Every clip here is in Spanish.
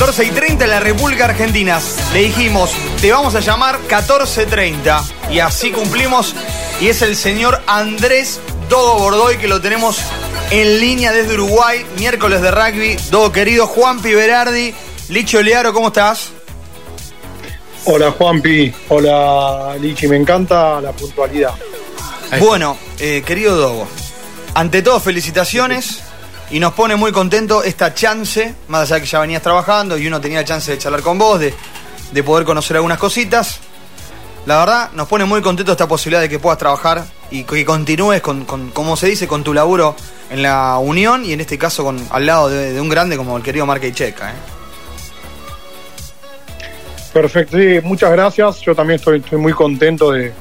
14 y 30 en la República Argentina. Le dijimos, te vamos a llamar 14.30. Y así cumplimos. Y es el señor Andrés Dogo Bordoy que lo tenemos en línea desde Uruguay. Miércoles de rugby. Dogo querido Juan Berardi. Licho Learo, ¿cómo estás? Hola Juanpi, hola Lichi, me encanta la puntualidad. Bueno, eh, querido Dogo, ante todo felicitaciones y nos pone muy contento esta chance, más allá que ya venías trabajando y uno tenía chance de charlar con vos, de, de poder conocer algunas cositas. La verdad, nos pone muy contento esta posibilidad de que puedas trabajar y que continúes con, como se dice, con tu laburo en la Unión y en este caso con al lado de, un grande como el querido Marque Checa. ¿eh? Perfecto, sí, muchas gracias. Yo también estoy, estoy muy contento de,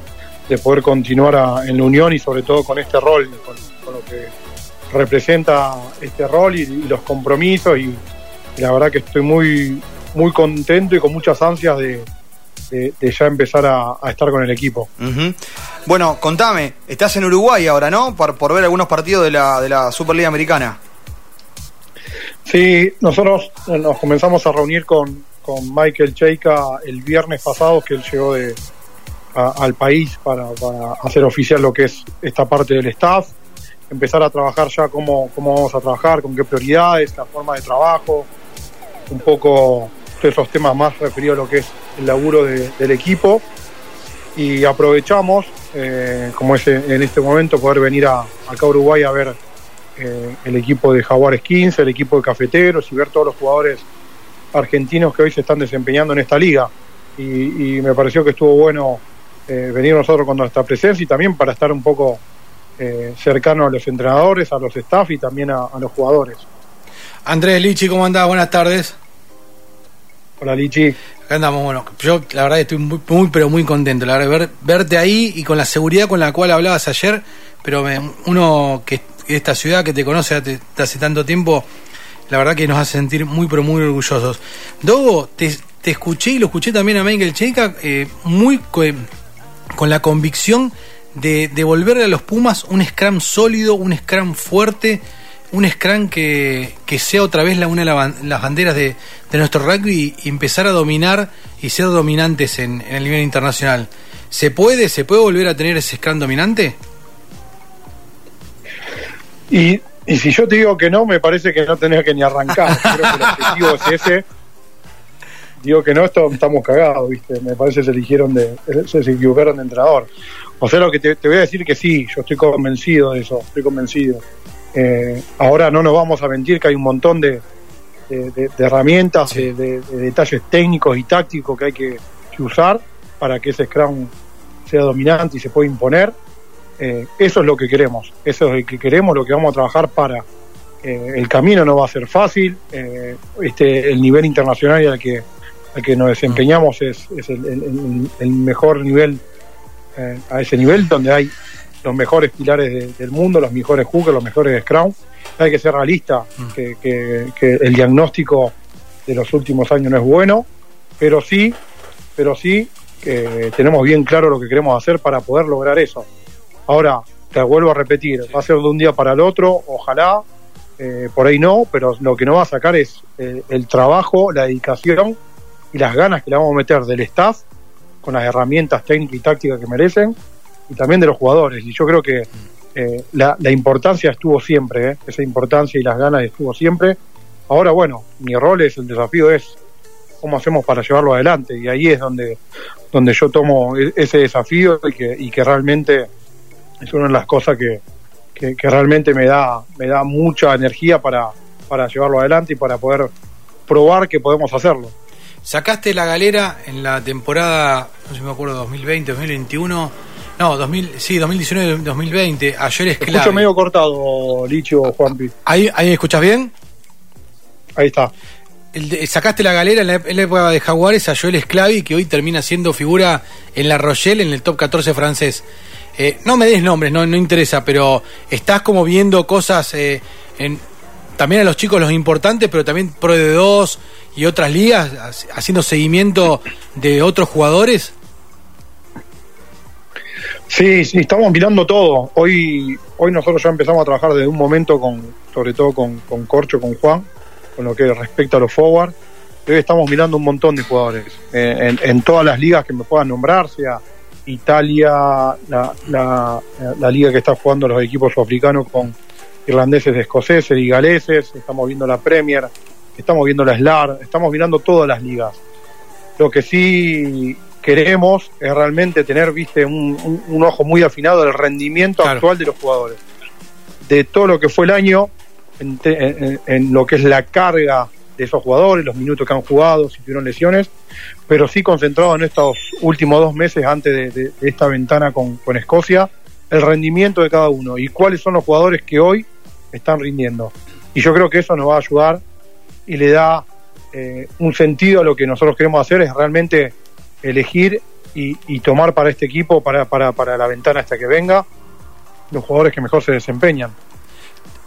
poder continuar en la Unión y sobre todo con este rol, con lo que representa este rol y, los compromisos y, la verdad que estoy muy, muy contento y con muchas ansias de, ya empezar a, estar con el equipo. Bueno, contame, estás en Uruguay ahora, ¿no? Por, por ver algunos partidos de la, de la Superliga Americana. Sí, nosotros nos comenzamos a reunir con, con Michael Cheika el viernes pasado, que él llegó de, al país para, para hacer oficial lo que es esta parte del staff empezar a trabajar ya cómo, cómo vamos a trabajar, con qué prioridades, la forma de trabajo, un poco todos esos temas más referidos a lo que es el laburo del equipo. Y aprovechamos, eh, como es en este momento, poder venir acá a Uruguay a ver eh, el equipo de Jaguares 15, el equipo de Cafeteros y ver todos los jugadores argentinos que hoy se están desempeñando en esta liga. Y, me pareció que estuvo bueno eh, venir nosotros con nuestra presencia y también para estar un poco eh, cercano a los entrenadores, a los staff y también a, los jugadores. Andrés Lichi, ¿cómo andás? Buenas tardes. Hola Lichi. Acá andamos, bueno, yo la verdad estoy muy, muy pero muy contento, la verdad, ver, verte ahí y con la seguridad con la cual hablabas ayer, pero uno que esta ciudad que te conoce hace tanto tiempo, la verdad que nos hace sentir muy pero muy orgullosos. Dogo, te, escuché y lo escuché también a Michael Cheika, eh, muy con la convicción de devolverle a los Pumas un scrum sólido, un scrum fuerte, un scrum que, sea otra vez la, una de las banderas de, nuestro rugby y empezar a dominar y ser dominantes en, el nivel internacional. ¿Se puede, se puede volver a tener ese scrum dominante? Y, si yo te digo que no, me parece que no tenés que ni arrancar. Creo que el objetivo es ese. Digo que no, estamos cagados, ¿viste? Me parece que se eligieron de, se equivocaron de entrenador. O sea, lo que te, voy a decir que sí, yo estoy convencido de eso, estoy convencido. Eh, ahora no nos vamos a mentir que hay un montón de, herramientas, de, detalles técnicos y tácticos que hay que, usar para que ese Scrum sea dominante y se pueda imponer. Eh, eso es lo que queremos, eso es lo que queremos, lo que vamos a trabajar para. Eh, el camino no va a ser fácil, este, el nivel internacional al que, al que nos desempeñamos es, el mejor nivel eh, a ese nivel donde hay los mejores pilares del mundo, los mejores hookers, los mejores scrum. Hay que ser realista, mm. que, el diagnóstico de los últimos años no es bueno, pero sí, pero sí que tenemos bien claro lo que queremos hacer para poder lograr eso. Ahora, te vuelvo a repetir, va a ser de un día para el otro, ojalá, eh, por ahí no, pero lo que nos va a sacar es eh, el trabajo, la dedicación y las ganas que le vamos a meter del staff con las herramientas técnicas y tácticas que merecen, y también de los jugadores. Y yo creo que eh, la, importancia estuvo siempre, eh, esa importancia y las ganas estuvo siempre. Ahora, bueno, mi rol es, el desafío es cómo hacemos para llevarlo adelante, y ahí es donde, donde yo tomo e, ese desafío y que, y que realmente es una de las cosas que, que, realmente me da, me da mucha energía para, para llevarlo adelante y para poder probar que podemos hacerlo. Sacaste la galera en la temporada, no sé si me acuerdo, 2020, 2021. No, 2000, sí, 2019, 2020. Ayer es clave. Escucho medio cortado, Licho, Juanpi. ¿Ahí, ¿Ahí escuchas bien? Ahí está. sacaste la galera en la, época de Jaguares a Joel Esclavi, que hoy termina siendo figura en La Rochelle, en el top 14 francés. Eh, no me des nombres, no, no interesa, pero estás como viendo cosas eh, en, también a los chicos los importantes, pero también Pro de 2 y otras ligas, haciendo seguimiento de otros jugadores? Sí, sí, estamos mirando todo. Hoy, hoy nosotros ya empezamos a trabajar desde un momento con, sobre todo con, con Corcho, con Juan, con lo que respecta a los forward. hoy estamos mirando un montón de jugadores eh, en, todas las ligas que me puedan nombrar, sea Italia, la, la, liga que está jugando los equipos africanos con irlandeses, escoceses y galeses, estamos viendo la Premier, estamos viendo la SLAR, estamos mirando todas las ligas. Lo que sí queremos es realmente tener, viste, un, ojo muy afinado del rendimiento actual de los jugadores. De todo lo que fue el año, en, lo que es la carga de esos jugadores, los minutos que han jugado, si tuvieron lesiones, pero sí concentrado en estos últimos dos meses antes de, esta ventana con, con, Escocia, el rendimiento de cada uno y cuáles son los jugadores que hoy están rindiendo. Y yo creo que eso nos va a ayudar y le da eh, un sentido a lo que nosotros queremos hacer, es realmente elegir y, tomar para este equipo, para, para, para la ventana hasta que venga, los jugadores que mejor se desempeñan.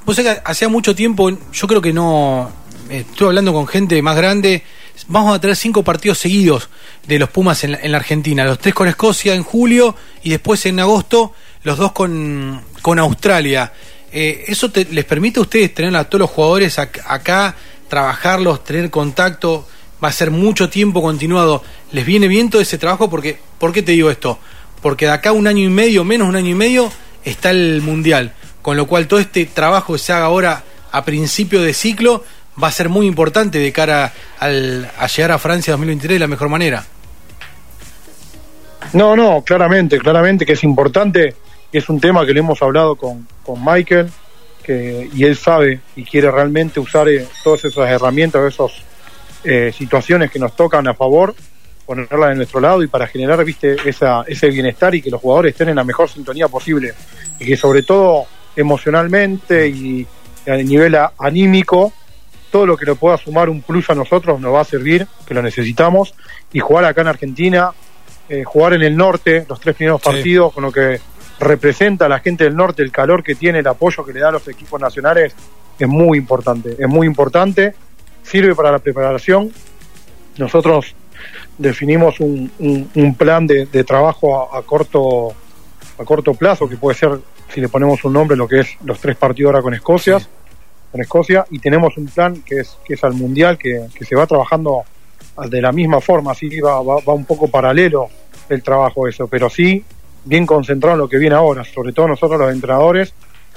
Vos que hacía mucho tiempo, yo creo que no, estuve hablando con gente más grande, vamos a tener cinco partidos seguidos de los Pumas en la, Argentina, los tres con Escocia en julio y después en agosto los dos con, con Australia. Eh, ¿Eso les permite a ustedes tener a todos los jugadores acá, trabajarlos, tener contacto? Va a ser mucho tiempo continuado. ¿Les viene bien todo ese trabajo? Porque, ¿Por qué te digo esto? Porque de acá un año y medio, menos un año y medio, está el Mundial. Con lo cual todo este trabajo que se haga ahora a principio de ciclo va a ser muy importante de cara al, a llegar a Francia 2023 de la mejor manera. No, no, claramente, claramente que es importante es un tema que le hemos hablado con, con Michael, que, y él sabe y quiere realmente usar eh, todas esas herramientas, esas eh, situaciones que nos tocan a favor, ponerlas de nuestro lado y para generar viste esa, ese bienestar y que los jugadores estén en la mejor sintonía posible. Y que sobre todo emocionalmente y a nivel anímico, todo lo que le pueda sumar un plus a nosotros nos va a servir, que lo necesitamos, y jugar acá en Argentina, eh, jugar en el norte, los tres primeros partidos, con lo que representa a la gente del norte, el calor que tiene, el apoyo que le da a los equipos nacionales, es muy importante, es muy importante, sirve para la preparación. Nosotros definimos un, un, plan de, trabajo a, corto a corto plazo, que puede ser, si le ponemos un nombre, lo que es los tres partidos ahora con Escocia, con Escocia, y tenemos un plan que es, que es al Mundial, que, que se va trabajando de la misma forma, así va, va, va un poco paralelo el trabajo eso, pero sí bien concentrado en lo que viene ahora, sobre todo nosotros los entrenadores,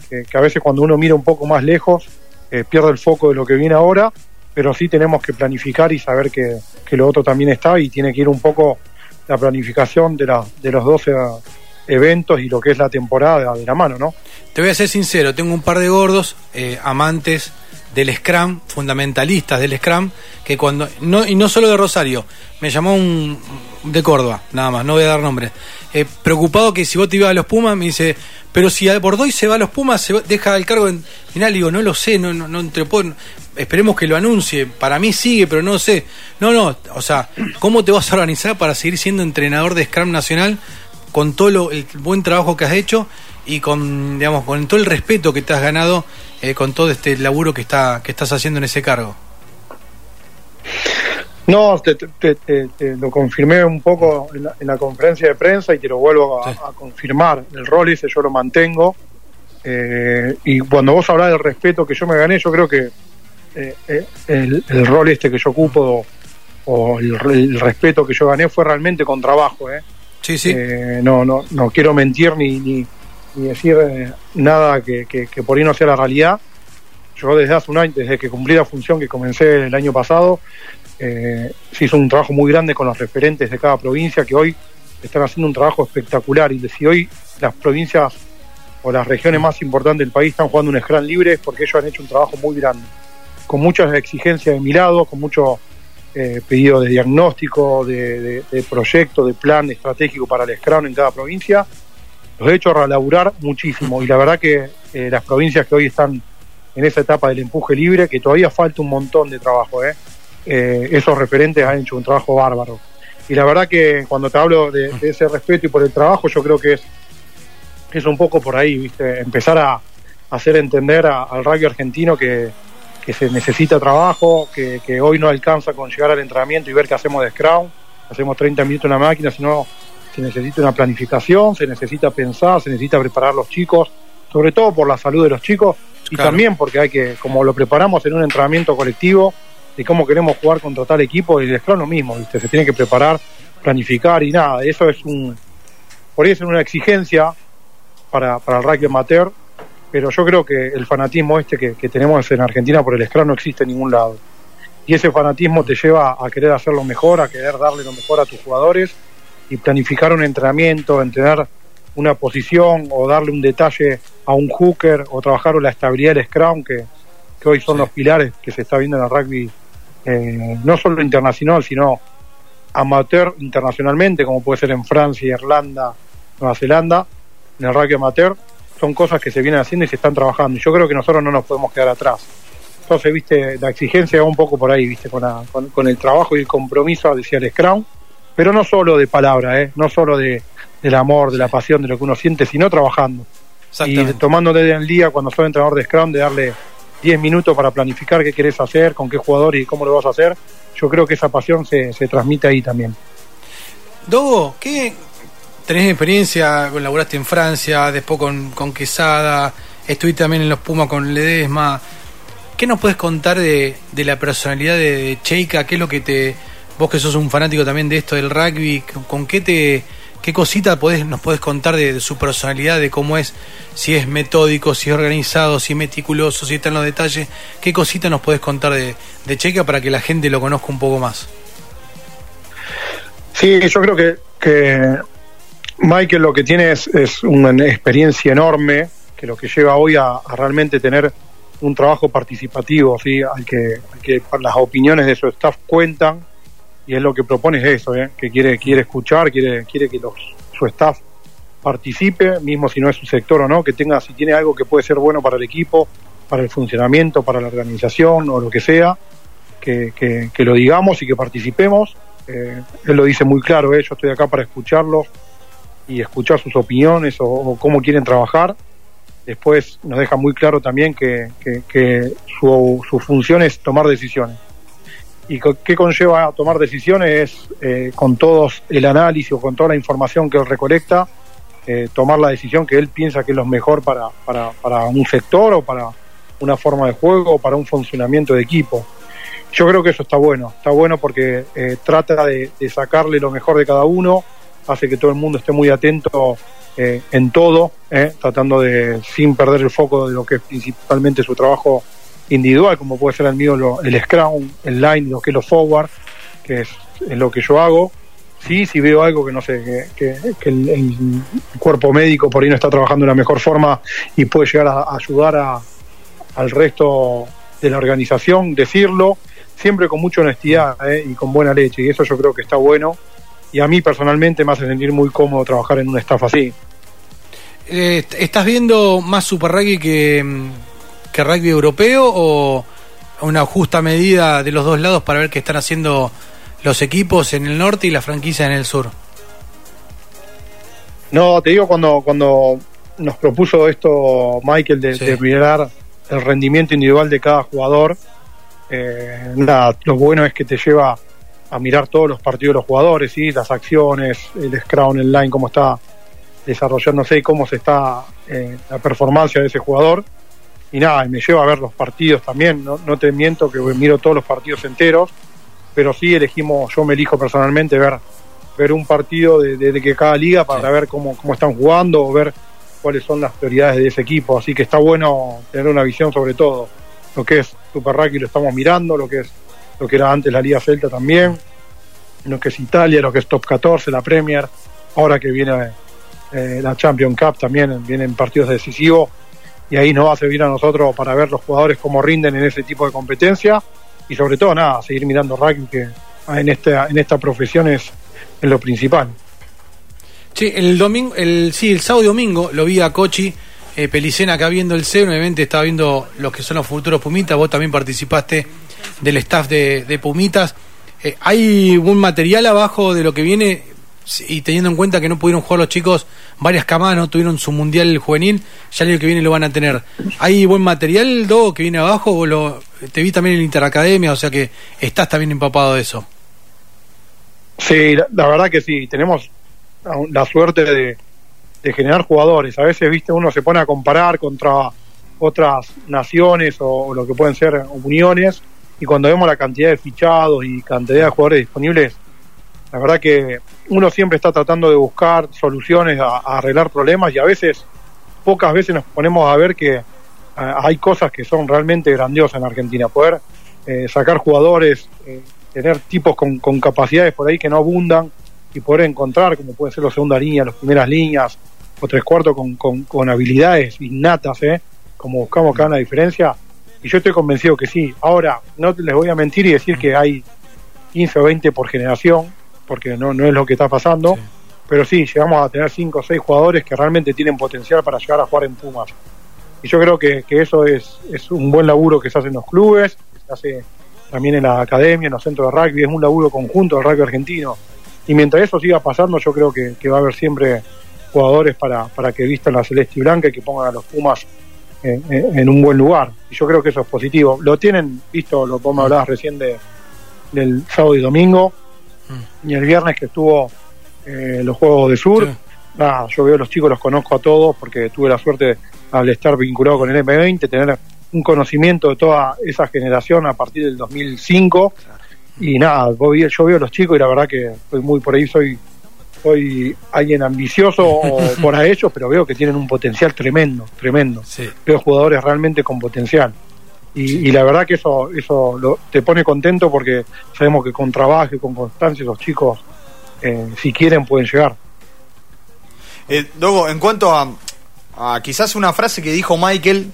que, a veces cuando uno mira un poco más lejos eh, pierde el foco de lo que viene ahora, pero sí tenemos que planificar y saber que, lo otro también está y tiene que ir un poco la planificación de, la, de los 12 eventos y lo que es la temporada de la mano, ¿no? Te voy a ser sincero, tengo un par de gordos eh, amantes del Scrum, fundamentalistas del Scrum, que cuando, no, y no solo de Rosario, me llamó un de Córdoba, nada más, no voy a dar nombre, eh, preocupado que si vos te ibas a los Pumas, me dice, pero si a Bordoy se va a los Pumas, se deja el cargo en final, digo, no lo sé, no, no, no esperemos que lo anuncie, para mí sigue, pero no sé, no, no, o sea, ¿cómo te vas a organizar para seguir siendo entrenador de Scrum Nacional con todo el buen trabajo que has hecho y con, digamos, con todo el respeto que te has ganado eh, con todo este laburo que, está, que estás haciendo en ese cargo. No, te, lo confirmé un poco en la, conferencia de prensa y te lo vuelvo a, confirmar. El rol ese yo lo mantengo. Eh, y cuando vos hablas del respeto que yo me gané, yo creo que eh, el, rol este que yo ocupo o, el, respeto que yo gané fue realmente con trabajo. ¿eh? Sí, sí. no, no, no quiero mentir ni, ni, ni decir eh, nada que, por ahí no sea la realidad. Yo desde hace un año, desde que cumplí la función que comencé el año pasado, eh, se hizo un trabajo muy grande con los referentes de cada provincia que hoy están haciendo un trabajo espectacular. Y si hoy las provincias o las regiones más importantes del país están jugando un scrum libre es porque ellos han hecho un trabajo muy grande, con muchas exigencias de mi lado, con mucho eh, pedido de diagnóstico, de, de, proyecto, de plan estratégico para el scrum en cada provincia los he hecho laburar muchísimo y la verdad que eh, las provincias que hoy están en esa etapa del empuje libre, que todavía falta un montón de trabajo, ¿eh? Eh, esos referentes han hecho un trabajo bárbaro. Y la verdad que cuando te hablo de, ese respeto y por el trabajo, yo creo que es, es un poco por ahí, ¿viste? Empezar a, hacer entender al rugby argentino que, que se necesita trabajo, que, que, hoy no alcanza con llegar al entrenamiento y ver qué hacemos de scrum, hacemos 30 minutos en la máquina, sino se necesita una planificación, se necesita pensar, se necesita preparar los chicos, sobre todo por la salud de los chicos y también porque hay que, como lo preparamos en un entrenamiento colectivo, de cómo queremos jugar contra tal equipo, y el Scrum lo mismo, ¿viste? se tiene que preparar, planificar y nada, eso es un, por eso es una exigencia para, para el rugby amateur, pero yo creo que el fanatismo este que, que tenemos en Argentina por el Scrum no existe en ningún lado. Y ese fanatismo te lleva a querer hacerlo mejor, a querer darle lo mejor a tus jugadores y planificar un entrenamiento, entrenar una posición o darle un detalle a un hooker o trabajar la estabilidad del scrum que, que hoy son los pilares que se está viendo en el rugby eh, no solo internacional sino amateur internacionalmente como puede ser en Francia, Irlanda, Nueva Zelanda en el rugby amateur son cosas que se vienen haciendo y se están trabajando. Yo creo que nosotros no nos podemos quedar atrás. Entonces viste la exigencia va un poco por ahí viste con, la, con, con el trabajo y el compromiso decía el scrum pero no solo de palabra, ¿eh? no solo de, del amor, de la pasión, de lo que uno siente, sino trabajando. Y tomando desde el día, cuando soy entrenador de Scrum, de darle 10 minutos para planificar qué querés hacer, con qué jugador y cómo lo vas a hacer, yo creo que esa pasión se, se transmite ahí también. Dogo, ¿qué tenés experiencia? Colaboraste en Francia, después con, con Quesada, estuviste también en los Pumas con Ledesma. ¿Qué nos puedes contar de, de la personalidad de, de Cheika? ¿Qué es lo que te vos que sos un fanático también de esto del rugby, ¿con qué te qué cosita podés, nos podés contar de, su personalidad, de cómo es, si es metódico, si es organizado, si es meticuloso, si está en los detalles? ¿Qué cosita nos podés contar de, de Checa para que la gente lo conozca un poco más? Sí, yo creo que, que Michael lo que tiene es, es, una experiencia enorme, que lo que lleva hoy a, realmente tener un trabajo participativo, ¿sí? al, al que las opiniones de su staff cuentan y es lo que propone es eso, ¿eh? que quiere quiere escuchar, quiere quiere que su staff participe, mismo si no es su sector o no, que tenga si tiene algo que puede ser bueno para el equipo, para el funcionamiento, para la organización o lo que sea, que, lo digamos y que participemos. Eh, él lo dice muy claro, ¿eh? yo estoy acá para escucharlos y escuchar sus opiniones o, cómo quieren trabajar. Después nos deja muy claro también que, que, que su, su función es tomar decisiones y qué conlleva tomar decisiones eh, con todos el análisis o con toda la información que él recolecta, eh, tomar la decisión que él piensa que es lo mejor para, para, para, un sector o para una forma de juego o para un funcionamiento de equipo. Yo creo que eso está bueno, está bueno porque eh, trata de, de, sacarle lo mejor de cada uno, hace que todo el mundo esté muy atento eh, en todo, eh, tratando de, sin perder el foco de lo que es principalmente su trabajo individual, como puede ser el mío lo, el Scrum, el Line, lo que es lo Forward, que es, lo que yo hago. Sí, si veo algo que no sé, que, que, el, cuerpo médico por ahí no está trabajando de la mejor forma y puede llegar a, a ayudar a, al resto de la organización, decirlo, siempre con mucha honestidad ¿eh? y con buena leche, y eso yo creo que está bueno. Y a mí personalmente me hace sentir muy cómodo trabajar en un staff así. Eh, ¿Estás viendo más Super Rugby que, que rugby europeo o una justa medida de los dos lados para ver qué están haciendo los equipos en el norte y la franquicia en el sur? No, te digo cuando cuando nos propuso esto Michael de, sí. de mirar el rendimiento individual de cada jugador, eh, nada, lo bueno es que te lleva a mirar todos los partidos de los jugadores, ¿sí? las acciones, el scrum, el line, cómo está desarrollándose y cómo se está eh, la performance de ese jugador y nada, me lleva a ver los partidos también, no, no te miento que miro todos los partidos enteros, pero sí elegimos, yo me elijo personalmente ver ver un partido de, de, de que cada liga para sí. ver cómo, cómo están jugando o ver cuáles son las prioridades de ese equipo, así que está bueno tener una visión sobre todo, lo que es Super Rugby lo estamos mirando, lo que es lo que era antes la Liga Celta también, lo que es Italia, lo que es Top 14, la Premier, ahora que viene eh, la Champion Cup también vienen partidos decisivos y ahí nos va a servir a nosotros para ver los jugadores cómo rinden en ese tipo de competencia y sobre todo nada, seguir mirando rugby que en esta, en esta profesión es, lo principal. Sí, el domingo, el, sí, el sábado y domingo lo vi a Cochi eh, Pelicena acá viendo el CEU, obviamente estaba viendo los que son los futuros Pumitas, vos también participaste del staff de, de Pumitas. Eh, ¿Hay un material abajo de lo que viene? Y teniendo en cuenta que no pudieron jugar los chicos varias camadas, no tuvieron su mundial juvenil, ya el año que viene lo van a tener. ¿Hay buen material, Do, que viene abajo? O lo, te vi también en Interacademia, o sea que estás también empapado de eso. Sí, la, verdad que sí, tenemos la suerte de, de, generar jugadores. A veces, viste, uno se pone a comparar contra otras naciones o, o lo que pueden ser uniones y cuando vemos la cantidad de fichados y cantidad de jugadores disponibles, la verdad que uno siempre está tratando de buscar soluciones a, arreglar problemas y a veces, pocas veces nos ponemos a ver que hay cosas que son realmente grandiosas en Argentina. Poder eh, sacar jugadores, eh, tener tipos con, capacidades por ahí que no abundan y poder encontrar, como puede ser la segunda línea, las primeras líneas o tres cuartos con, con, con habilidades innatas, ¿eh? como buscamos acá en la diferencia. Y yo estoy convencido que sí. Ahora, no les voy a mentir y decir que hay 15 o 20 por generación, porque no, no es lo que está pasando. Pero sí, llegamos a tener 5 o 6 jugadores que realmente tienen potencial para llegar a jugar en Pumas. Y yo creo que, que eso es, es un buen laburo que se hace en los clubes, que se hace también en la academia, en los centros de rugby, es un laburo conjunto del rugby argentino. Y mientras eso siga pasando, yo creo que, que va a haber siempre jugadores para, para que vistan la celeste y blanca y que pongan a los Pumas en, en, un buen lugar. Y yo creo que eso es positivo. Lo tienen visto, lo como hablabas recién de, del sábado y domingo, y el viernes que estuvo eh, los Juegos de Sur. Nada, yo veo a los chicos, los conozco a todos porque tuve la suerte al estar vinculado con el M20, tener un conocimiento de toda esa generación a partir del 2005. Y nada, yo veo a los chicos y la verdad que estoy muy por ahí, soy soy alguien ambicioso por ellos, pero veo que tienen un potencial tremendo, tremendo. Veo jugadores realmente con potencial. Y, la verdad que eso eso lo, te pone contento porque sabemos que con trabajo y con constancia esos chicos, eh, si quieren, pueden llegar. Eh, Dogo, en cuanto a, quizás una frase que dijo Michael,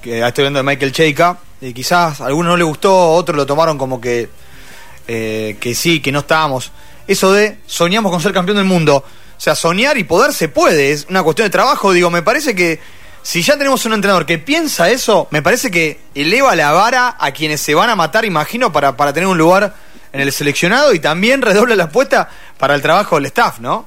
que estoy hablando de Michael Cheika, y quizás a algunos no le gustó, otros lo tomaron como que, eh, que sí, que no estábamos. Eso de soñamos con ser campeón del mundo. O sea, soñar y poder se puede, es una cuestión de trabajo. Digo, me parece que si ya tenemos un entrenador que piensa eso, me parece que eleva la vara a quienes se van a matar, imagino, para, para tener un lugar en el seleccionado y también redobla la apuesta para el trabajo del staff, ¿no?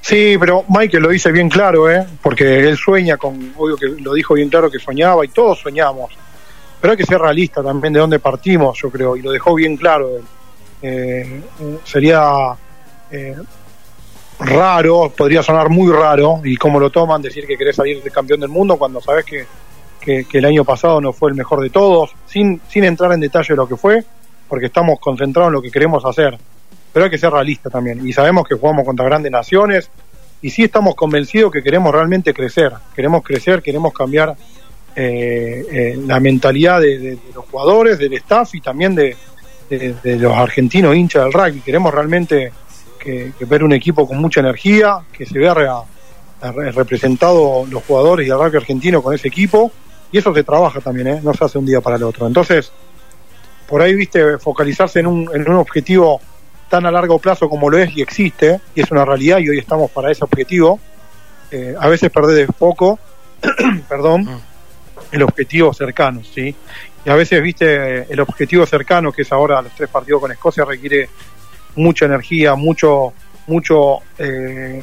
Sí, pero Michael lo dice bien claro, ¿eh? porque él sueña con, obvio que lo dijo bien claro que soñaba y todos soñamos, pero hay que ser realista también de dónde partimos, yo creo, y lo dejó bien claro. Eh, sería eh, raro, podría sonar muy raro, y cómo lo toman, decir que querés salir de campeón del mundo cuando sabes que, que, el año pasado no fue el mejor de todos, sin, sin entrar en detalle de lo que fue, porque estamos concentrados en lo que queremos hacer pero hay que ser realista también. Y sabemos que jugamos contra grandes naciones y sí estamos convencidos que queremos realmente crecer. Queremos crecer, queremos cambiar eh, eh, la mentalidad de, los jugadores, del staff y también de, los argentinos hinchas del rugby. Queremos realmente que, ver un equipo con mucha energía, que se vea representado los jugadores y el rugby argentino con ese equipo. Y eso se trabaja también, ¿eh? no se hace un día para el otro. Entonces, por ahí, viste, focalizarse en un, en un objetivo tan a largo plazo como lo es y existe, y es una realidad y hoy estamos para ese objetivo, eh, a veces perder de poco, perdón, ah. el objetivo cercano, ¿sí? Y a veces, viste, el objetivo cercano, que es ahora los tres partidos con Escocia, requiere mucha energía, mucho, mucho eh,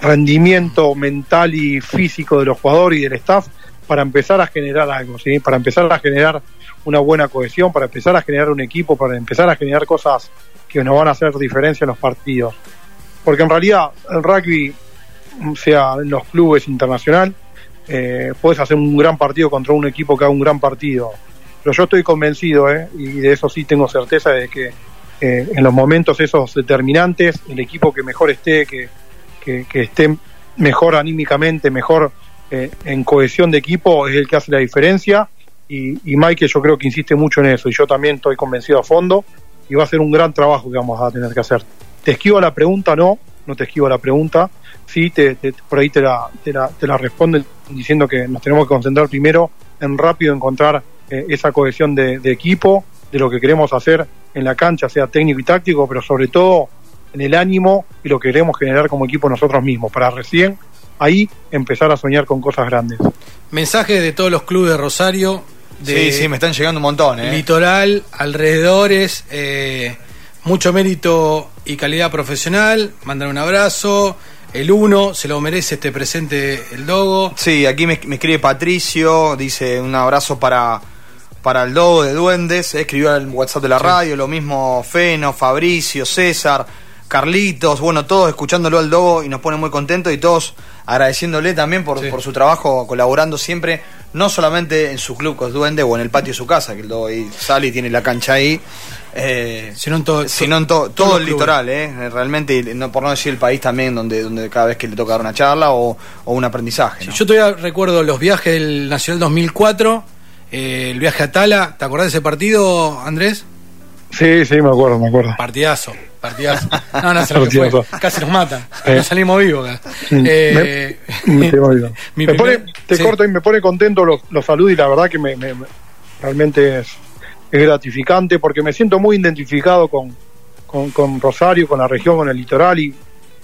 rendimiento mental y físico de los jugadores y del staff para empezar a generar algo, ¿sí? Para empezar a generar una buena cohesión, para empezar a generar un equipo, para empezar a generar cosas que nos van a hacer diferencia en los partidos. Porque en realidad el rugby, sea en los clubes internacional, eh, puedes hacer un gran partido contra un equipo que haga un gran partido. Pero yo estoy convencido, eh, y de eso sí tengo certeza, de que eh, en los momentos esos determinantes, el equipo que mejor esté, que, que, esté mejor anímicamente, mejor eh, en cohesión de equipo, es el que hace la diferencia. Y, y Mike yo creo que insiste mucho en eso, y yo también estoy convencido a fondo y va a ser un gran trabajo que vamos a tener que hacer. ¿Te esquivo la pregunta? No, no te esquivo la pregunta. Sí, te, por ahí te la, te, la, te responden diciendo que nos tenemos que concentrar primero en rápido encontrar eh, esa cohesión de, equipo, de lo que queremos hacer en la cancha, sea técnico y táctico, pero sobre todo en el ánimo y lo que queremos generar como equipo nosotros mismos, para recién ahí empezar a soñar con cosas grandes. Mensaje de todos los clubes de Rosario, sí, sí, me están llegando un montón. ¿eh? Litoral, alrededores, eh, mucho mérito y calidad profesional. Mandar un abrazo. El uno, se lo merece este presente el Dogo. Sí, aquí me, escribe Patricio, dice un abrazo para, para el Dogo de Duendes. Escribió el WhatsApp de la radio, lo mismo Feno, Fabricio, César. Carlitos, bueno, todos escuchándolo al Dogo y nos pone muy contentos y todos agradeciéndole también por, por su trabajo, colaborando siempre no solamente en su club Duende o en el patio de su casa, que el Dogo ahí sale y tiene la cancha ahí, eh, sino en todo, sino en todo el litoral, eh, realmente, no, por no decir el país también, donde, donde cada vez que le toca dar una charla o, un aprendizaje. yo todavía recuerdo los viajes del Nacional 2004, eh, el viaje a Tala, ¿te acordás de ese partido, Andrés? Sí, sí, me acuerdo, me acuerdo. Partidazo, partidazo. No, no, se lo fue. Casi nos matan. Nos salimos vivos acá. Eh, me, pone, te corto y me pone contento los, los saludos y la verdad que me, realmente es, es, gratificante porque me siento muy identificado con, con, Rosario, con la región, con el litoral y,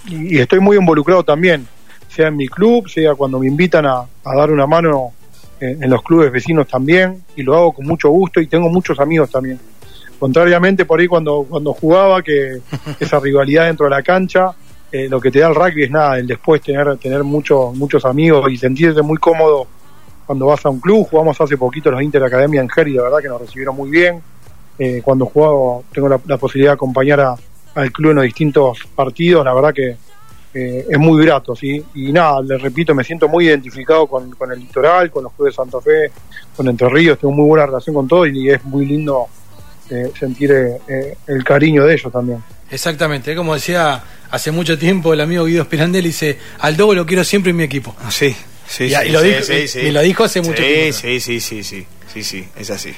y, estoy muy involucrado también, sea en mi club, sea cuando me invitan a, a dar una mano en, en los clubes vecinos también y lo hago con mucho gusto y tengo muchos amigos también Contrariamente por ahí cuando, cuando jugaba, que esa rivalidad dentro de la cancha, eh, lo que te da el rugby es nada, el después tener, tener muchos muchos amigos y sentirte muy cómodo cuando vas a un club. Jugamos hace poquito los Inter Academia en Geri, la verdad que nos recibieron muy bien. Eh, cuando jugaba, tengo la, posibilidad de acompañar al club en los distintos partidos, la verdad que eh, es muy grato, ¿sí? Y nada, les repito, me siento muy identificado con, con el litoral, con los clubes de Santa Fe, con Entre Ríos, tengo muy buena relación con todos y es muy lindo eh, sentir eh, eh, el cariño de ellos también. Exactamente, como decía hace mucho tiempo el amigo Guido Spirandel, dice, al Dogo lo quiero siempre en mi equipo. Ah, sí, sí, y, sí, lo dijo, y, lo dijo hace mucho tiempo. Sí, sí, sí, sí, sí, sí, es así.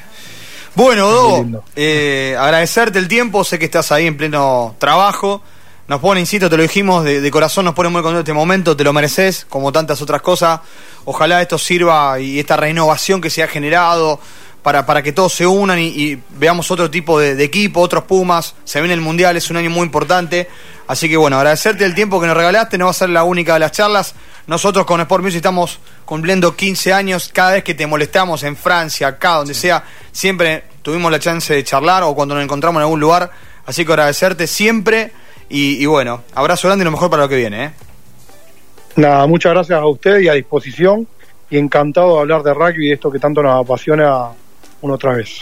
Bueno, Dogo, agradecerte el tiempo, sé que estás ahí en pleno trabajo. Nos pone, insisto, te lo dijimos, de, corazón nos pone muy contento este momento, te lo mereces, como tantas otras cosas. Ojalá esto sirva y esta renovación que se ha generado, para, para que todos se unan y, veamos otro tipo de, equipo, otros Pumas. Se viene el Mundial, es un año muy importante. Así que bueno, agradecerte el tiempo que nos regalaste, no va a ser la única de las charlas. Nosotros con Sport Music estamos cumpliendo 15 años. Cada vez que te molestamos en Francia, acá, donde sea, siempre tuvimos la chance de charlar o cuando nos encontramos en algún lugar. Así que agradecerte siempre y, bueno, abrazo grande y lo mejor para lo que viene. ¿eh? Nada, muchas gracias a usted y a disposición y encantado de hablar de rugby y de esto que tanto nos apasiona una otra vez.